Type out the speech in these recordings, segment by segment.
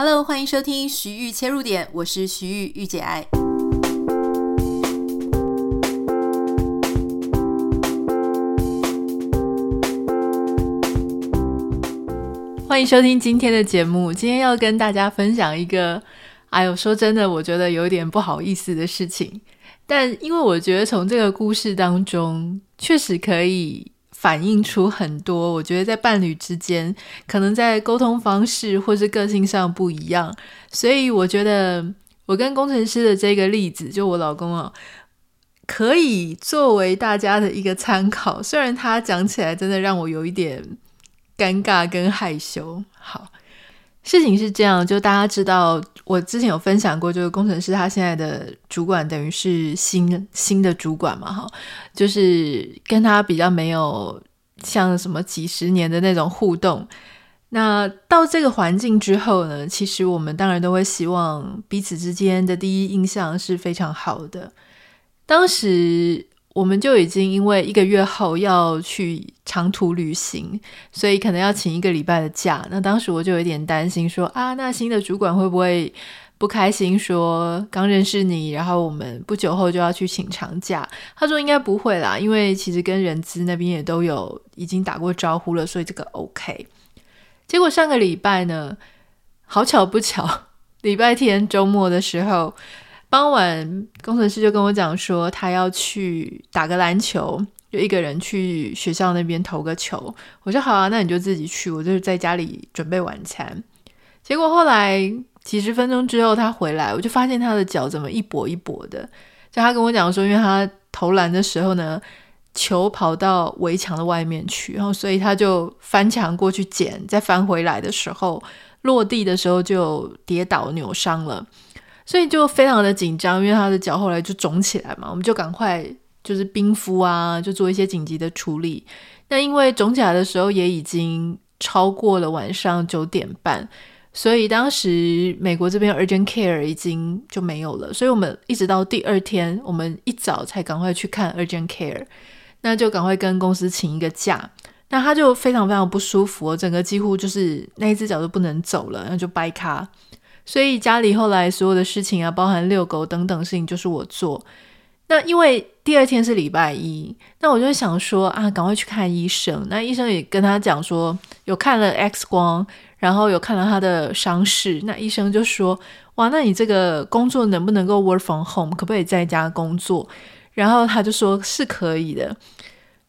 Hello，欢迎收听徐玉切入点，我是徐豫御姐爱。欢迎收听今天的节目。今天要跟大家分享一个，哎呦，说真的，我觉得有点不好意思的事情。但因为我觉得从这个故事当中，确实可以。反映出很多，我觉得在伴侣之间，可能在沟通方式或是个性上不一样，所以我觉得我跟工程师的这个例子，就我老公啊，可以作为大家的一个参考。虽然他讲起来真的让我有一点尴尬跟害羞。好。事情是这样，就大家知道，我之前有分享过，就是工程师他现在的主管等于是新新的主管嘛，哈，就是跟他比较没有像什么几十年的那种互动。那到这个环境之后呢，其实我们当然都会希望彼此之间的第一印象是非常好的。当时。我们就已经因为一个月后要去长途旅行，所以可能要请一个礼拜的假。那当时我就有点担心说，啊，那新的主管会不会不开心？说刚认识你，然后我们不久后就要去请长假。他说应该不会啦，因为其实跟人资那边也都有已经打过招呼了，所以这个 OK。结果上个礼拜呢，好巧不巧，礼拜天周末的时候。傍晚，工程师就跟我讲说，他要去打个篮球，就一个人去学校那边投个球。我说好啊，那你就自己去，我就是在家里准备晚餐。结果后来几十分钟之后，他回来，我就发现他的脚怎么一跛一跛的。就他跟我讲说，因为他投篮的时候呢，球跑到围墙的外面去，然后所以他就翻墙过去捡，再翻回来的时候，落地的时候就跌倒扭伤了。所以就非常的紧张，因为他的脚后来就肿起来嘛，我们就赶快就是冰敷啊，就做一些紧急的处理。那因为肿起来的时候也已经超过了晚上九点半，所以当时美国这边 urgent care 已经就没有了，所以我们一直到第二天，我们一早才赶快去看 urgent care，那就赶快跟公司请一个假。那他就非常非常不舒服，整个几乎就是那一只脚都不能走了，然后就掰咖。所以家里后来所有的事情啊，包含遛狗等等事情，就是我做。那因为第二天是礼拜一，那我就想说啊，赶快去看医生。那医生也跟他讲说，有看了 X 光，然后有看了他的伤势。那医生就说，哇，那你这个工作能不能够 work from home，可不可以在家工作？然后他就说是可以的。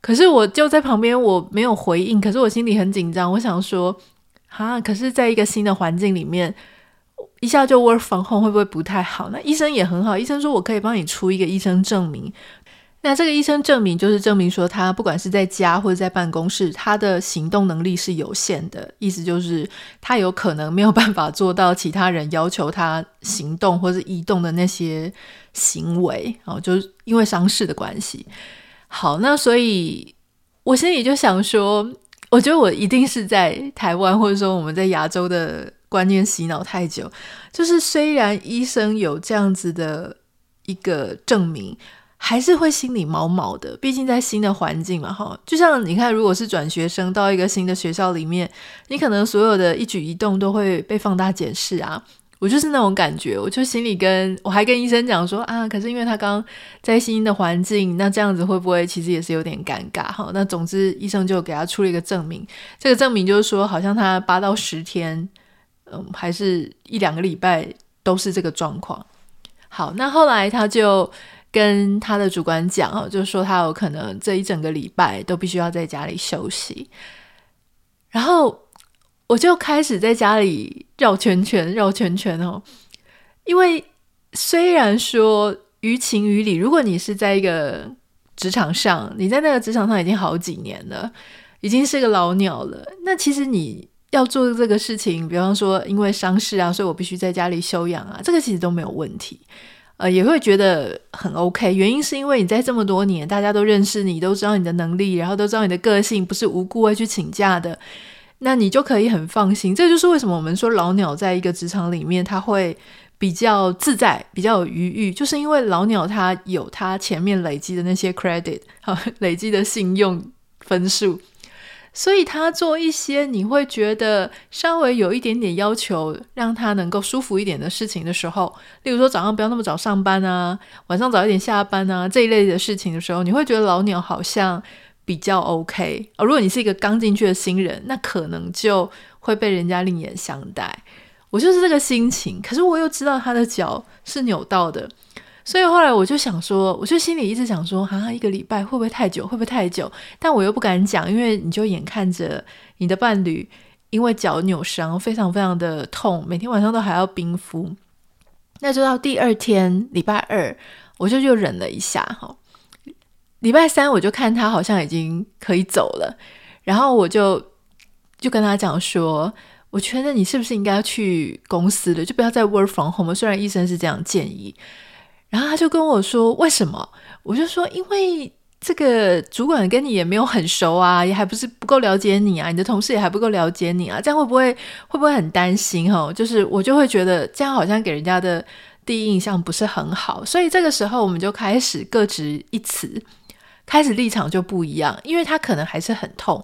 可是我就在旁边，我没有回应。可是我心里很紧张，我想说，啊，可是在一个新的环境里面。一下就 work from home 会不会不太好？那医生也很好，医生说我可以帮你出一个医生证明。那这个医生证明就是证明说他不管是在家或者在办公室，他的行动能力是有限的，意思就是他有可能没有办法做到其他人要求他行动或者移动的那些行为哦，就是因为伤势的关系。好，那所以我心里就想说，我觉得我一定是在台湾，或者说我们在亚洲的。观念洗脑太久，就是虽然医生有这样子的一个证明，还是会心里毛毛的。毕竟在新的环境嘛，哈，就像你看，如果是转学生到一个新的学校里面，你可能所有的一举一动都会被放大检视啊。我就是那种感觉，我就心里跟我还跟医生讲说啊，可是因为他刚在新的环境，那这样子会不会其实也是有点尴尬哈？那总之医生就给他出了一个证明，这个证明就是说，好像他八到十天。嗯，还是一两个礼拜都是这个状况。好，那后来他就跟他的主管讲哦，就说他有可能这一整个礼拜都必须要在家里休息。然后我就开始在家里绕圈圈，绕圈圈哦。因为虽然说于情于理，如果你是在一个职场上，你在那个职场上已经好几年了，已经是个老鸟了，那其实你。要做这个事情，比方说因为伤势啊，所以我必须在家里休养啊，这个其实都没有问题，呃，也会觉得很 OK。原因是因为你在这么多年，大家都认识你，都知道你的能力，然后都知道你的个性，不是无故会去请假的，那你就可以很放心。这就是为什么我们说老鸟在一个职场里面，他会比较自在，比较有余裕，就是因为老鸟他有他前面累积的那些 credit，好，累积的信用分数。所以他做一些你会觉得稍微有一点点要求，让他能够舒服一点的事情的时候，例如说早上不要那么早上班啊，晚上早一点下班啊，这一类的事情的时候，你会觉得老鸟好像比较 OK。而如果你是一个刚进去的新人，那可能就会被人家另眼相待。我就是这个心情，可是我又知道他的脚是扭到的。所以后来我就想说，我就心里一直想说，啊，一个礼拜会不会太久？会不会太久？但我又不敢讲，因为你就眼看着你的伴侣因为脚扭伤，非常非常的痛，每天晚上都还要冰敷。那就到第二天，礼拜二，我就又忍了一下哈。礼拜三我就看他好像已经可以走了，然后我就就跟他讲说，我觉得你是不是应该去公司的，就不要再 work from home。虽然医生是这样建议。然后他就跟我说：“为什么？”我就说：“因为这个主管跟你也没有很熟啊，也还不是不够了解你啊，你的同事也还不够了解你啊，这样会不会会不会很担心？哈，就是我就会觉得这样好像给人家的第一印象不是很好，所以这个时候我们就开始各执一词，开始立场就不一样，因为他可能还是很痛。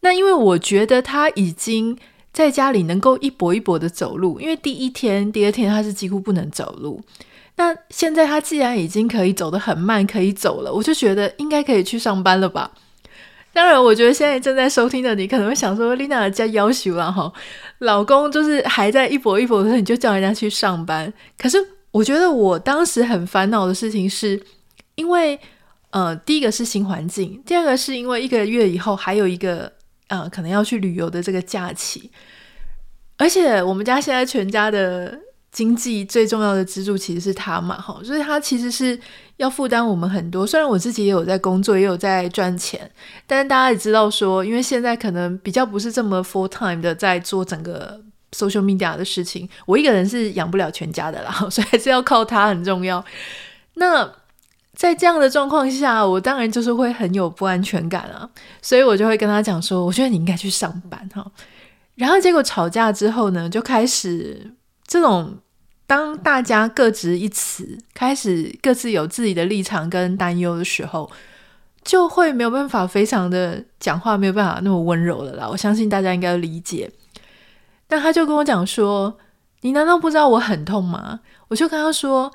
那因为我觉得他已经在家里能够一跛一跛的走路，因为第一天、第二天他是几乎不能走路。”那现在他既然已经可以走得很慢，可以走了，我就觉得应该可以去上班了吧。当然，我觉得现在正在收听的你可能会想说，Lena 家要求了哈，老公就是还在一跛一跛的时候，你就叫人家去上班。可是我觉得我当时很烦恼的事情是，因为呃，第一个是新环境，第二个是因为一个月以后还有一个呃可能要去旅游的这个假期，而且我们家现在全家的。经济最重要的支柱其实是他嘛，哈，所以他其实是要负担我们很多。虽然我自己也有在工作，也有在赚钱，但是大家也知道说，因为现在可能比较不是这么 full time 的在做整个 social media 的事情，我一个人是养不了全家的啦，所以还是要靠他很重要。那在这样的状况下，我当然就是会很有不安全感啊，所以我就会跟他讲说，我觉得你应该去上班哈。然后结果吵架之后呢，就开始这种。当大家各执一词，开始各自有自己的立场跟担忧的时候，就会没有办法非常的讲话，没有办法那么温柔了啦。我相信大家应该理解。但他就跟我讲说：“你难道不知道我很痛吗？”我就跟他说：“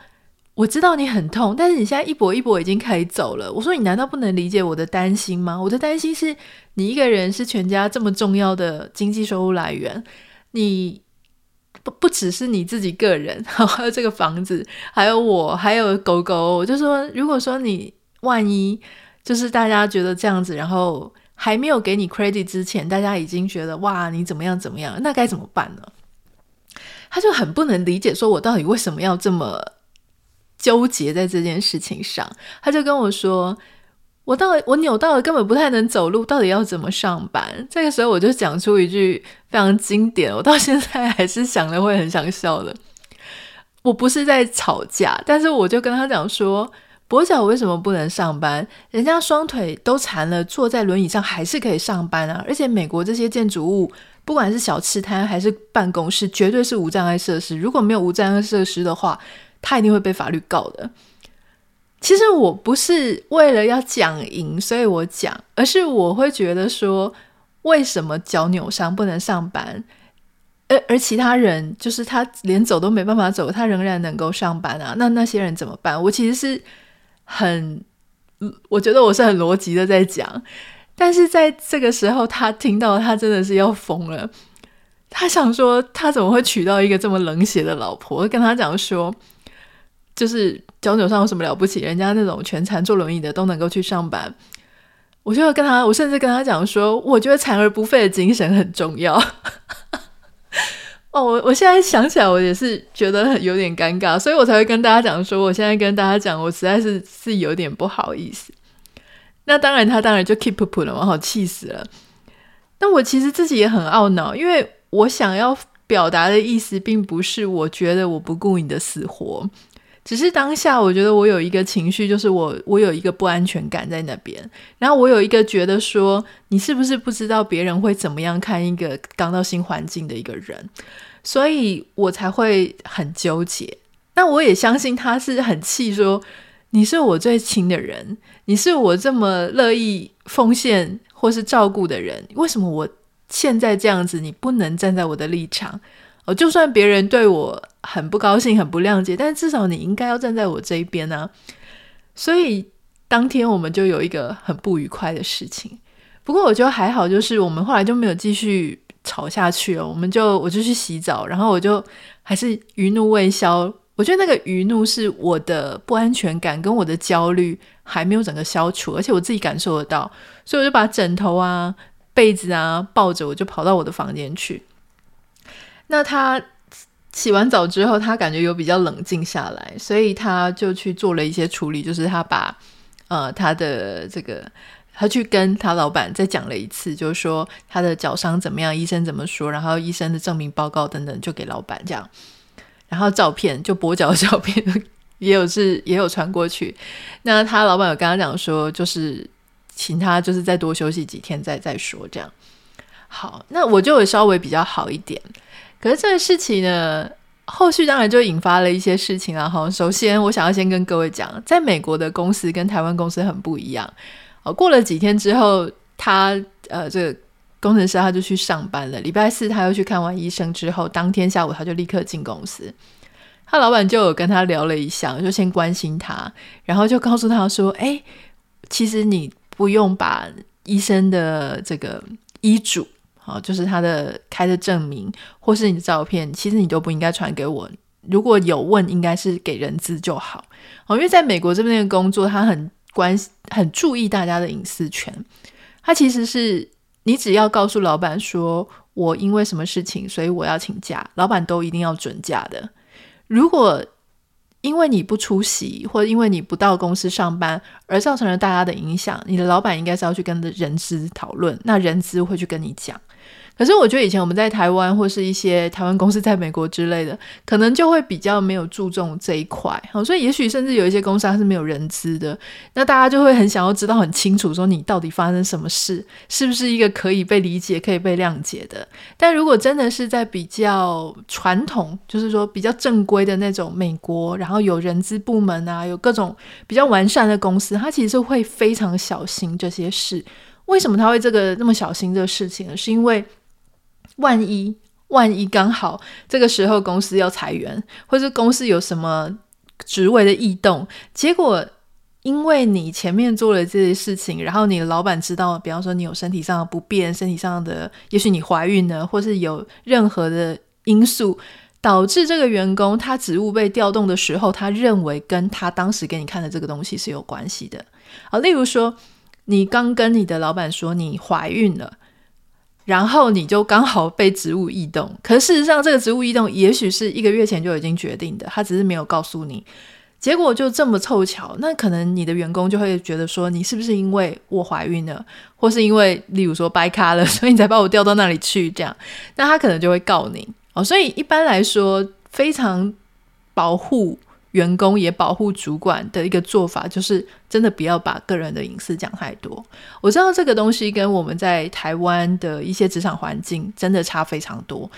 我知道你很痛，但是你现在一搏一搏已经可以走了。”我说：“你难道不能理解我的担心吗？我的担心是你一个人是全家这么重要的经济收入来源，你。”不不只是你自己个人，还有这个房子，还有我，还有狗狗。我就说，如果说你万一就是大家觉得这样子，然后还没有给你 credit 之前，大家已经觉得哇，你怎么样怎么样，那该怎么办呢？他就很不能理解，说我到底为什么要这么纠结在这件事情上。他就跟我说。我到我扭到了，根本不太能走路，到底要怎么上班？这个时候我就讲出一句非常经典，我到现在还是想了会很想笑的。我不是在吵架，但是我就跟他讲说，跛脚为什么不能上班？人家双腿都残了，坐在轮椅上还是可以上班啊！而且美国这些建筑物，不管是小吃摊还是办公室，绝对是无障碍设施。如果没有无障碍设施的话，他一定会被法律告的。其实我不是为了要讲赢，所以我讲，而是我会觉得说，为什么脚扭伤不能上班，而而其他人就是他连走都没办法走，他仍然能够上班啊？那那些人怎么办？我其实是很，我觉得我是很逻辑的在讲，但是在这个时候，他听到他真的是要疯了，他想说他怎么会娶到一个这么冷血的老婆？跟他讲说。就是脚扭伤有什么了不起？人家那种全残坐轮椅的都能够去上班。我就要跟他，我甚至跟他讲说，我觉得残而不废的精神很重要。哦，我我现在想起来，我也是觉得很有点尴尬，所以我才会跟大家讲说，我现在跟大家讲，我实在是是有点不好意思。那当然，他当然就 keep up 了，我好气死了。但我其实自己也很懊恼，因为我想要表达的意思，并不是我觉得我不顾你的死活。只是当下，我觉得我有一个情绪，就是我我有一个不安全感在那边，然后我有一个觉得说，你是不是不知道别人会怎么样看一个刚到新环境的一个人，所以我才会很纠结。那我也相信他是很气，说你是我最亲的人，你是我这么乐意奉献或是照顾的人，为什么我现在这样子，你不能站在我的立场？哦，就算别人对我很不高兴、很不谅解，但至少你应该要站在我这一边啊。所以当天我们就有一个很不愉快的事情。不过我觉得还好，就是我们后来就没有继续吵下去了。我们就我就去洗澡，然后我就还是余怒未消。我觉得那个余怒是我的不安全感跟我的焦虑还没有整个消除，而且我自己感受得到，所以我就把枕头啊、被子啊抱着，我就跑到我的房间去。那他洗完澡之后，他感觉有比较冷静下来，所以他就去做了一些处理，就是他把呃他的这个，他去跟他老板再讲了一次，就是说他的脚伤怎么样，医生怎么说，然后医生的证明报告等等，就给老板这样。然后照片就跛脚的照片也有是 也有传过去，那他老板有跟他讲说，就是请他就是再多休息几天再再说这样。好，那我就稍微比较好一点。可是这个事情呢，后续当然就引发了一些事情啊。哈，首先我想要先跟各位讲，在美国的公司跟台湾公司很不一样。哦，过了几天之后，他呃这个。工程师他就去上班了。礼拜四他又去看完医生之后，当天下午他就立刻进公司。他老板就有跟他聊了一下，就先关心他，然后就告诉他说：“哎，其实你不用把医生的这个医嘱，啊，就是他的开的证明或是你的照片，其实你都不应该传给我。如果有问，应该是给人资就好。哦，因为在美国这边的工作，他很关很注意大家的隐私权。他其实是。”你只要告诉老板说，我因为什么事情，所以我要请假，老板都一定要准假的。如果因为你不出席，或者因为你不到公司上班而造成了大家的影响，你的老板应该是要去跟人资讨论，那人资会去跟你讲。可是我觉得以前我们在台湾或是一些台湾公司在美国之类的，可能就会比较没有注重这一块，好，所以也许甚至有一些公司它是没有人资的，那大家就会很想要知道很清楚，说你到底发生什么事，是不是一个可以被理解、可以被谅解的？但如果真的是在比较传统，就是说比较正规的那种美国，然后有人资部门啊，有各种比较完善的公司，它其实会非常小心这些事。为什么他会这个那么小心这个事情呢？是因为万一万一刚好这个时候公司要裁员，或是公司有什么职位的异动，结果因为你前面做了这些事情，然后你的老板知道，比方说你有身体上的不便，身体上的，也许你怀孕了，或是有任何的因素导致这个员工他职务被调动的时候，他认为跟他当时给你看的这个东西是有关系的。啊，例如说你刚跟你的老板说你怀孕了。然后你就刚好被职务异动，可事实上这个职务异动也许是一个月前就已经决定的，他只是没有告诉你。结果就这么凑巧，那可能你的员工就会觉得说，你是不是因为我怀孕了，或是因为例如说掰咖了，所以你才把我调到那里去？这样，那他可能就会告你哦。所以一般来说，非常保护。员工也保护主管的一个做法，就是真的不要把个人的隐私讲太多。我知道这个东西跟我们在台湾的一些职场环境真的差非常多。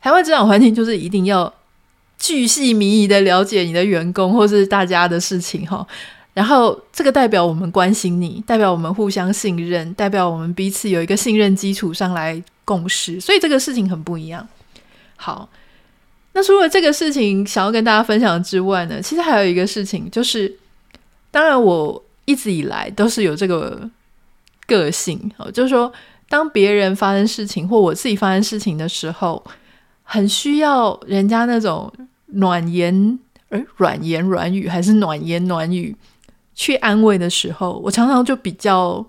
台湾职场环境就是一定要巨细靡遗的了解你的员工或是大家的事情哈，然后这个代表我们关心你，代表我们互相信任，代表我们彼此有一个信任基础上来共识，所以这个事情很不一样。好。那除了这个事情想要跟大家分享之外呢，其实还有一个事情，就是当然我一直以来都是有这个个性，就是说当别人发生事情或我自己发生事情的时候，很需要人家那种暖言，诶，软言软语还是暖言暖语去安慰的时候，我常常就比较。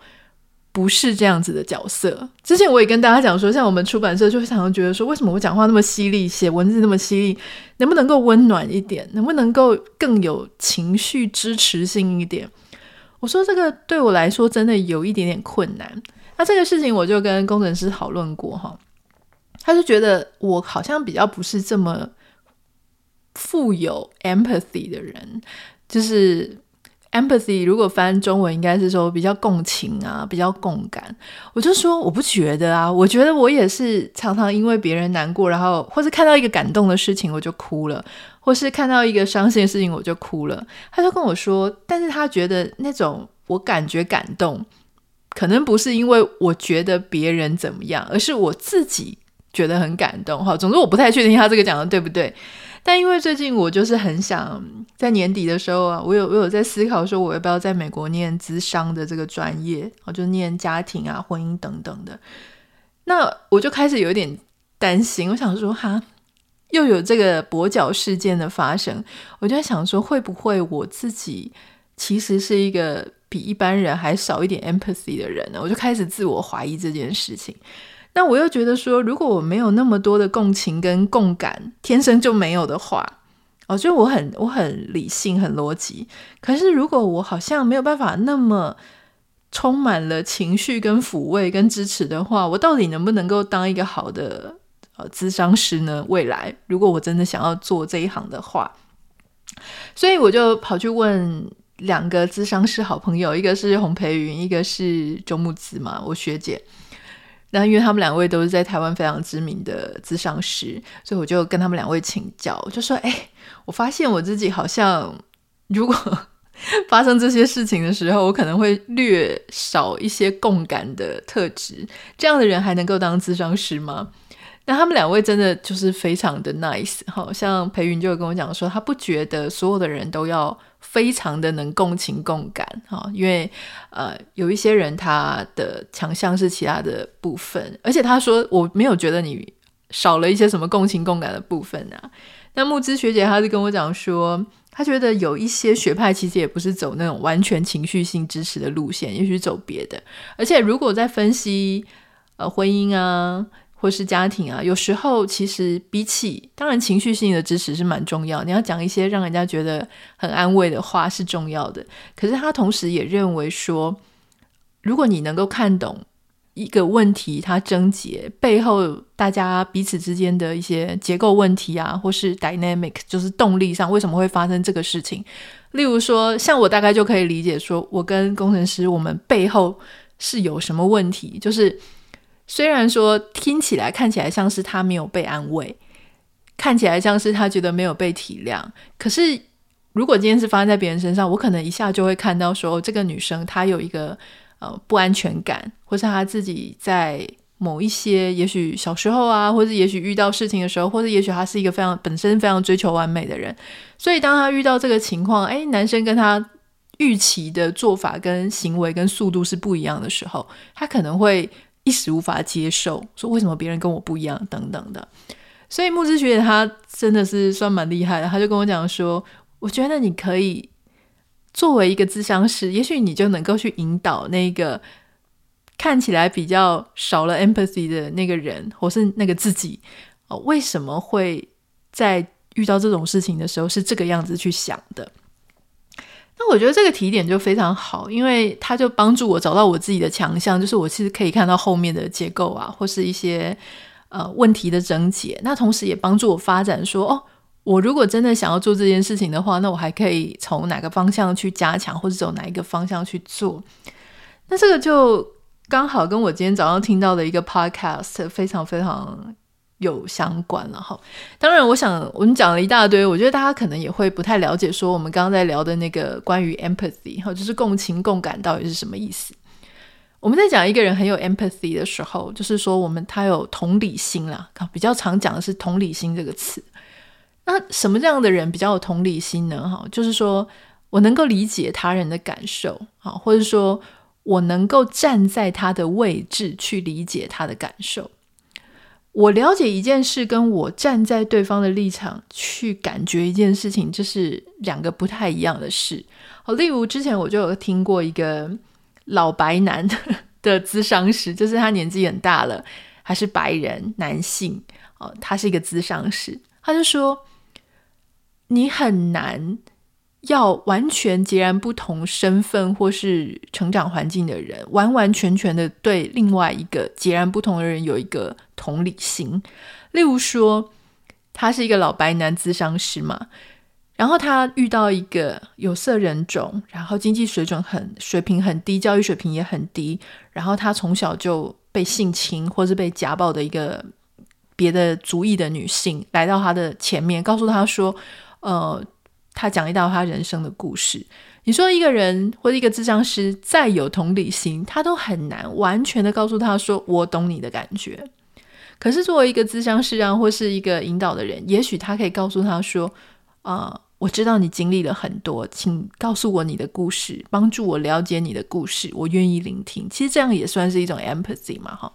不是这样子的角色。之前我也跟大家讲说，像我们出版社就会常常觉得说，为什么我讲话那么犀利，写文字那么犀利，能不能够温暖一点，能不能够更有情绪支持性一点？我说这个对我来说真的有一点点困难。那这个事情我就跟工程师讨论过哈，他就觉得我好像比较不是这么富有 empathy 的人，就是。Empathy 如果翻中文应该是说比较共情啊，比较共感。我就说我不觉得啊，我觉得我也是常常因为别人难过，然后或是看到一个感动的事情我就哭了，或是看到一个伤心的事情我就哭了。他就跟我说，但是他觉得那种我感觉感动，可能不是因为我觉得别人怎么样，而是我自己觉得很感动。哈，总之我不太确定他这个讲的对不对。但因为最近我就是很想在年底的时候啊，我有我有在思考说，我要不要在美国念资商的这个专业，我就念家庭啊、婚姻等等的。那我就开始有点担心，我想说哈，又有这个跛脚事件的发生，我就在想说，会不会我自己其实是一个比一般人还少一点 empathy 的人呢？我就开始自我怀疑这件事情。那我又觉得说，如果我没有那么多的共情跟共感，天生就没有的话，哦，就我很我很理性很逻辑。可是如果我好像没有办法那么充满了情绪跟抚慰跟支持的话，我到底能不能够当一个好的呃咨商师呢？未来如果我真的想要做这一行的话，所以我就跑去问两个咨商师好朋友，一个是洪培云，一个是周木子嘛，我学姐。那因为他们两位都是在台湾非常知名的咨商师，所以我就跟他们两位请教，我就说：“哎，我发现我自己好像，如果发生这些事情的时候，我可能会略少一些共感的特质。这样的人还能够当咨商师吗？”那他们两位真的就是非常的 nice，好像裴云就跟我讲说，他不觉得所有的人都要。非常的能共情共感哈，因为呃有一些人他的强项是其他的部分，而且他说我没有觉得你少了一些什么共情共感的部分啊。那木之学姐她是跟我讲说，她觉得有一些学派其实也不是走那种完全情绪性支持的路线，也许走别的。而且如果在分析呃婚姻啊。或是家庭啊，有时候其实比起当然情绪性的支持是蛮重要，你要讲一些让人家觉得很安慰的话是重要的。可是他同时也认为说，如果你能够看懂一个问题，它症结背后大家彼此之间的一些结构问题啊，或是 dynamic，就是动力上为什么会发生这个事情。例如说，像我大概就可以理解说，我跟工程师我们背后是有什么问题，就是。虽然说听起来看起来像是他没有被安慰，看起来像是他觉得没有被体谅，可是如果今天是发生在别人身上，我可能一下就会看到说，这个女生她有一个呃不安全感，或是她自己在某一些也许小时候啊，或者也许遇到事情的时候，或者也许她是一个非常本身非常追求完美的人，所以当她遇到这个情况，诶，男生跟她预期的做法跟行为跟速度是不一样的时候，她可能会。一时无法接受，说为什么别人跟我不一样等等的，所以木之学姐她真的是算蛮厉害的，她就跟我讲说，我觉得你可以作为一个咨商师，也许你就能够去引导那个看起来比较少了 empathy 的那个人，或是那个自己，哦，为什么会在遇到这种事情的时候是这个样子去想的？那我觉得这个提点就非常好，因为它就帮助我找到我自己的强项，就是我其实可以看到后面的结构啊，或是一些呃问题的症结。那同时也帮助我发展说，哦，我如果真的想要做这件事情的话，那我还可以从哪个方向去加强，或者走哪一个方向去做。那这个就刚好跟我今天早上听到的一个 podcast 非常非常。有相关了哈，当然，我想我们讲了一大堆，我觉得大家可能也会不太了解，说我们刚刚在聊的那个关于 empathy 哈，就是共情共感到底是什么意思？我们在讲一个人很有 empathy 的时候，就是说我们他有同理心啦，比较常讲的是同理心这个词。那什么样的人比较有同理心呢？哈，就是说我能够理解他人的感受，啊，或者说我能够站在他的位置去理解他的感受。我了解一件事，跟我站在对方的立场去感觉一件事情，这是两个不太一样的事。好，例如之前我就有听过一个老白男 的咨商师，就是他年纪很大了，还是白人男性，哦，他是一个咨商师，他就说，你很难。要完全截然不同身份或是成长环境的人，完完全全的对另外一个截然不同的人有一个同理心。例如说，他是一个老白男咨商师嘛，然后他遇到一个有色人种，然后经济水准很水平很低，教育水平也很低，然后他从小就被性侵或是被家暴的一个别的族裔的女性来到他的前面，告诉他说：“呃。”他讲一道他人生的故事，你说一个人或者一个咨商师再有同理心，他都很难完全的告诉他说：“我懂你的感觉。”可是作为一个咨商师啊，或是一个引导的人，也许他可以告诉他说：“啊、我知道你经历了很多，请告诉我你的故事，帮助我了解你的故事，我愿意聆听。”其实这样也算是一种 empathy 嘛，哈。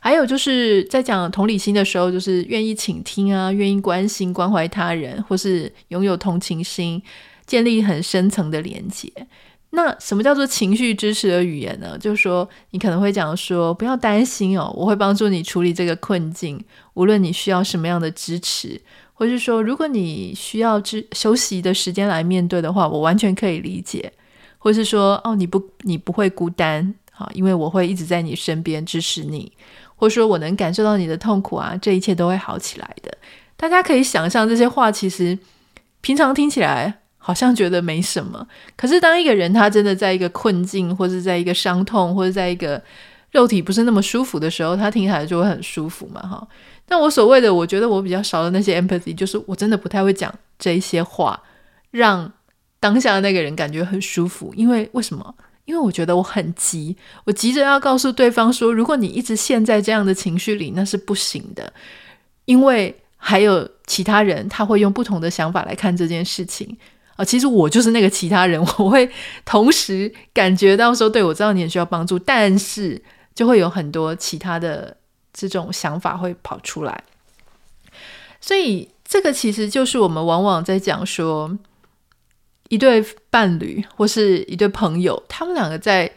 还有就是在讲同理心的时候，就是愿意倾听啊，愿意关心关怀他人，或是拥有同情心。建立很深层的连接。那什么叫做情绪支持的语言呢？就是说，你可能会讲说，不要担心哦，我会帮助你处理这个困境。无论你需要什么样的支持，或是说，如果你需要支休息的时间来面对的话，我完全可以理解。或是说，哦，你不，你不会孤单，好，因为我会一直在你身边支持你。或者说我能感受到你的痛苦啊，这一切都会好起来的。大家可以想象，这些话其实平常听起来。好像觉得没什么，可是当一个人他真的在一个困境，或者在一个伤痛，或者在一个肉体不是那么舒服的时候，他听起来就会很舒服嘛，哈。那我所谓的，我觉得我比较少的那些 empathy，就是我真的不太会讲这一些话，让当下的那个人感觉很舒服。因为为什么？因为我觉得我很急，我急着要告诉对方说，如果你一直陷在这样的情绪里，那是不行的，因为还有其他人他会用不同的想法来看这件事情。啊，其实我就是那个其他人，我会同时感觉到说，对，我知道你也需要帮助，但是就会有很多其他的这种想法会跑出来。所以这个其实就是我们往往在讲说，一对伴侣或是一对朋友，他们两个在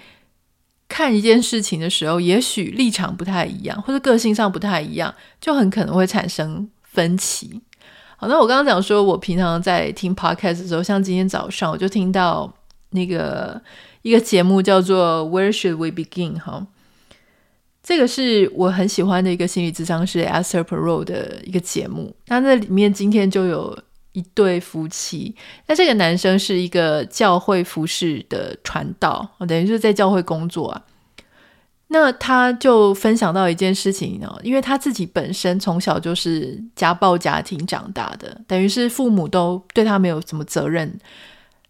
看一件事情的时候，也许立场不太一样，或者个性上不太一样，就很可能会产生分歧。好，那我刚刚讲说，我平常在听 podcast 的时候，像今天早上我就听到那个一个节目叫做 Where Should We Begin？哈，这个是我很喜欢的一个心理咨商师 Esther Perel 的一个节目。那那里面今天就有一对夫妻，那这个男生是一个教会服侍的传道，等于就是在教会工作啊。那他就分享到一件事情呢，因为他自己本身从小就是家暴家庭长大的，等于是父母都对他没有什么责任，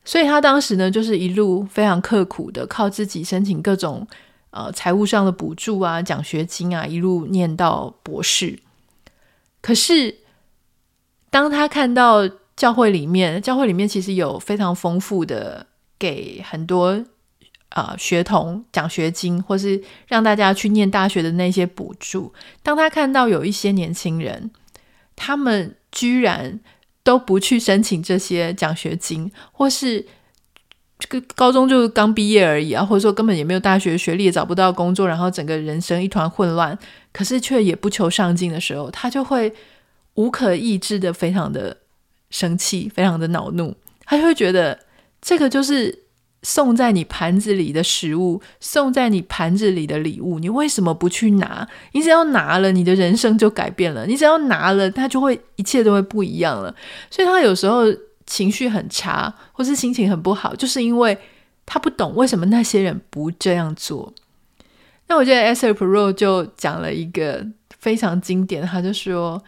所以他当时呢就是一路非常刻苦的靠自己申请各种呃财务上的补助啊、奖学金啊，一路念到博士。可是当他看到教会里面，教会里面其实有非常丰富的给很多。啊、学童奖学金，或是让大家去念大学的那些补助。当他看到有一些年轻人，他们居然都不去申请这些奖学金，或是这个高中就刚毕业而已啊，或者说根本也没有大学学历，也找不到工作，然后整个人生一团混乱，可是却也不求上进的时候，他就会无可抑制的非常的生气，非常的恼怒，他就会觉得这个就是。送在你盘子里的食物，送在你盘子里的礼物，你为什么不去拿？你只要拿了，你的人生就改变了。你只要拿了，他就会一切都会不一样了。所以他有时候情绪很差，或是心情很不好，就是因为他不懂为什么那些人不这样做。那我觉得 Esther Pro 就讲了一个非常经典，他就说：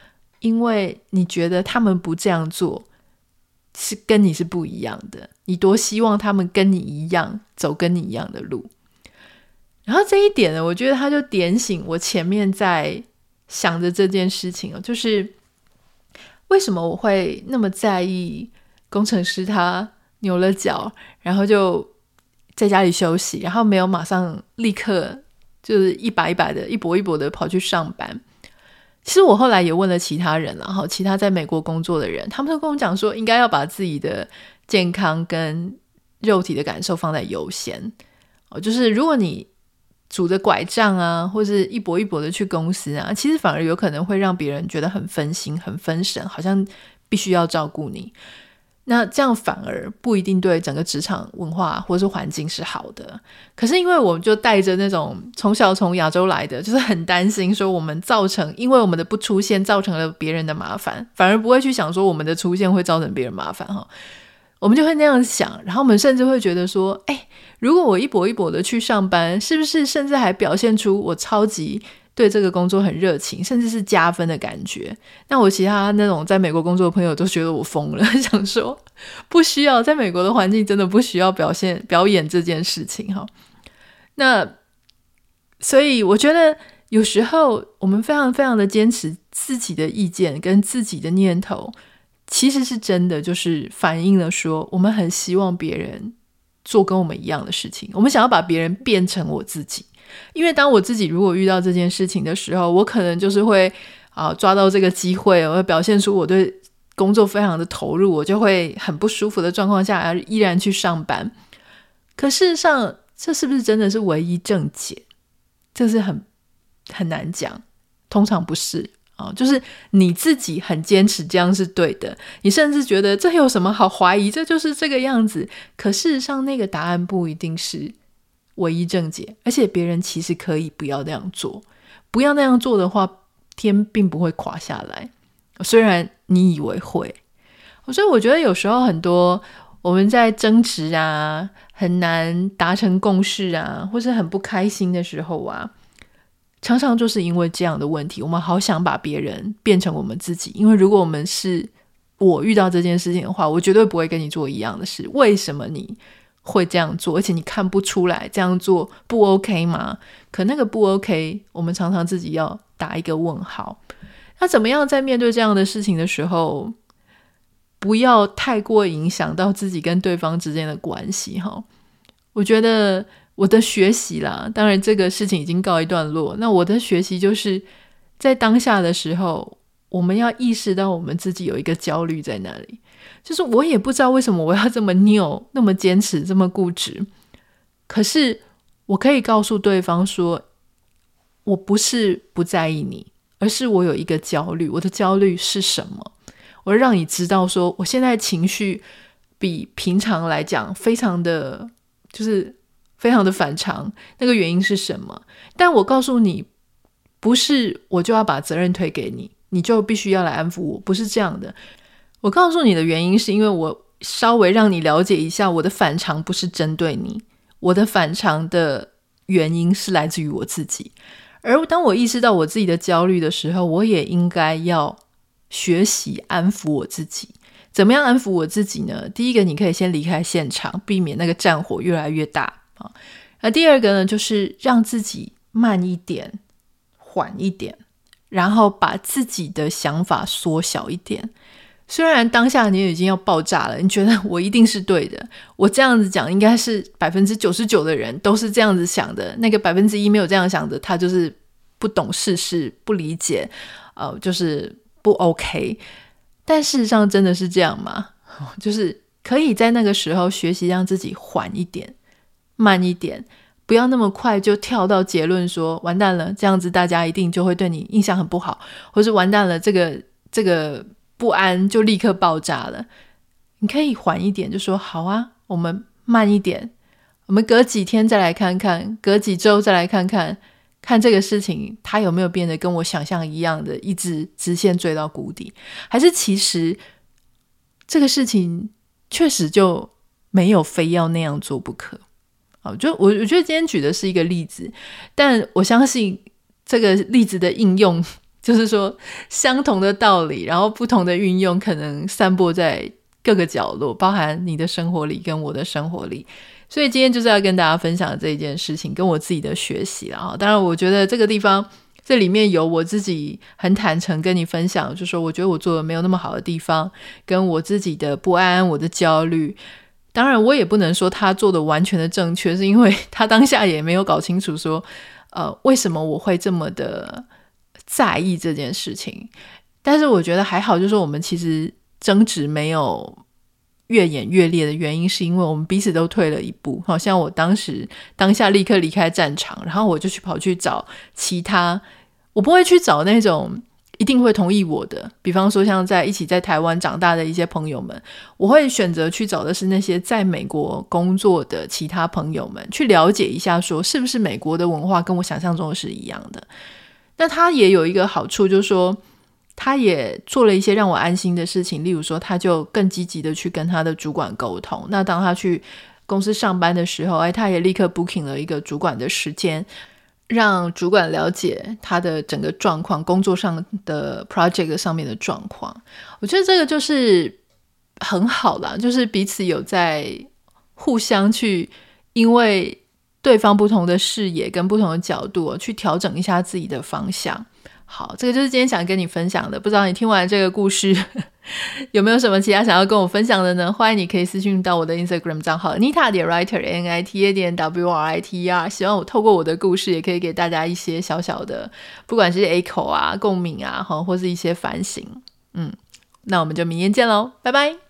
因为你觉得他们不这样做。是跟你是不一样的，你多希望他们跟你一样走跟你一样的路。然后这一点呢，我觉得他就点醒我前面在想着这件事情哦，就是为什么我会那么在意工程师他扭了脚，然后就在家里休息，然后没有马上立刻就是一把一把的、一跛一跛的跑去上班。其实我后来也问了其他人，然后其他在美国工作的人，他们都跟我讲说，应该要把自己的健康跟肉体的感受放在优先。哦，就是如果你拄着拐杖啊，或是一跛一跛的去公司啊，其实反而有可能会让别人觉得很分心、很分神，好像必须要照顾你。那这样反而不一定对整个职场文化或者是环境是好的。可是因为我们就带着那种从小从亚洲来的，就是很担心说我们造成，因为我们的不出现造成了别人的麻烦，反而不会去想说我们的出现会造成别人麻烦哈。我们就会那样想，然后我们甚至会觉得说，哎，如果我一跛一跛的去上班，是不是甚至还表现出我超级对这个工作很热情，甚至是加分的感觉。那我其他那种在美国工作的朋友都觉得我疯了，想说不需要，在美国的环境真的不需要表现表演这件事情哈。那所以我觉得有时候我们非常非常的坚持自己的意见跟自己的念头，其实是真的，就是反映了说我们很希望别人做跟我们一样的事情，我们想要把别人变成我自己。因为当我自己如果遇到这件事情的时候，我可能就是会啊抓到这个机会，我会表现出我对工作非常的投入，我就会很不舒服的状况下而依然去上班。可事实上，这是不是真的是唯一正解？这是很很难讲，通常不是啊。就是你自己很坚持这样是对的，你甚至觉得这有什么好怀疑？这就是这个样子。可事实上，那个答案不一定是。唯一正解，而且别人其实可以不要那样做，不要那样做的话，天并不会垮下来。虽然你以为会，所以我觉得有时候很多我们在争执啊，很难达成共识啊，或是很不开心的时候啊，常常就是因为这样的问题，我们好想把别人变成我们自己。因为如果我们是我遇到这件事情的话，我绝对不会跟你做一样的事。为什么你？会这样做，而且你看不出来这样做不 OK 吗？可那个不 OK，我们常常自己要打一个问号。那怎么样在面对这样的事情的时候，不要太过影响到自己跟对方之间的关系？哈，我觉得我的学习啦，当然这个事情已经告一段落。那我的学习就是在当下的时候，我们要意识到我们自己有一个焦虑在那里。就是我也不知道为什么我要这么拗，那么坚持，这么固执。可是我可以告诉对方说，我不是不在意你，而是我有一个焦虑。我的焦虑是什么？我让你知道说，我现在情绪比平常来讲非常的，就是非常的反常。那个原因是什么？但我告诉你，不是我就要把责任推给你，你就必须要来安抚我，不是这样的。我告诉你的原因，是因为我稍微让你了解一下，我的反常不是针对你，我的反常的原因是来自于我自己。而当我意识到我自己的焦虑的时候，我也应该要学习安抚我自己。怎么样安抚我自己呢？第一个，你可以先离开现场，避免那个战火越来越大啊。那第二个呢，就是让自己慢一点，缓一点，然后把自己的想法缩小一点。虽然当下你已经要爆炸了，你觉得我一定是对的，我这样子讲应该是百分之九十九的人都是这样子想的，那个百分之一没有这样想的，他就是不懂世事，不理解，呃，就是不 OK。但事实上真的是这样吗？就是可以在那个时候学习让自己缓一点、慢一点，不要那么快就跳到结论说完蛋了，这样子大家一定就会对你印象很不好，或是完蛋了，这个这个。不安就立刻爆炸了。你可以缓一点，就说好啊，我们慢一点，我们隔几天再来看看，隔几周再来看看，看这个事情它有没有变得跟我想象一样的，一直直线坠到谷底，还是其实这个事情确实就没有非要那样做不可。好，就我我觉得今天举的是一个例子，但我相信这个例子的应用。就是说，相同的道理，然后不同的运用，可能散播在各个角落，包含你的生活里跟我的生活里。所以今天就是要跟大家分享这一件事情，跟我自己的学习了哈。当然，我觉得这个地方这里面有我自己很坦诚跟你分享，就是说我觉得我做的没有那么好的地方，跟我自己的不安、我的焦虑。当然，我也不能说他做的完全的正确，是因为他当下也没有搞清楚说，呃，为什么我会这么的。在意这件事情，但是我觉得还好，就是我们其实争执没有越演越烈的原因，是因为我们彼此都退了一步。好像我当时当下立刻离开战场，然后我就去跑去找其他，我不会去找那种一定会同意我的，比方说像在一起在台湾长大的一些朋友们，我会选择去找的是那些在美国工作的其他朋友们，去了解一下，说是不是美国的文化跟我想象中是一样的。那他也有一个好处，就是说，他也做了一些让我安心的事情。例如说，他就更积极的去跟他的主管沟通。那当他去公司上班的时候，哎，他也立刻 booking 了一个主管的时间，让主管了解他的整个状况，工作上的 project 上面的状况。我觉得这个就是很好啦，就是彼此有在互相去，因为对方不同的视野跟不同的角度去调整一下自己的方向。好，这个就是今天想跟你分享的。不知道你听完这个故事 有没有什么其他想要跟我分享的呢？欢迎你可以私信到我的 Instagram 账号 Nita 点 Writer N I T A 点 W R I T E R。希望我透过我的故事，也可以给大家一些小小的，不管是 echo 啊、共鸣啊，或或是一些反省。嗯，那我们就明天见喽，拜拜。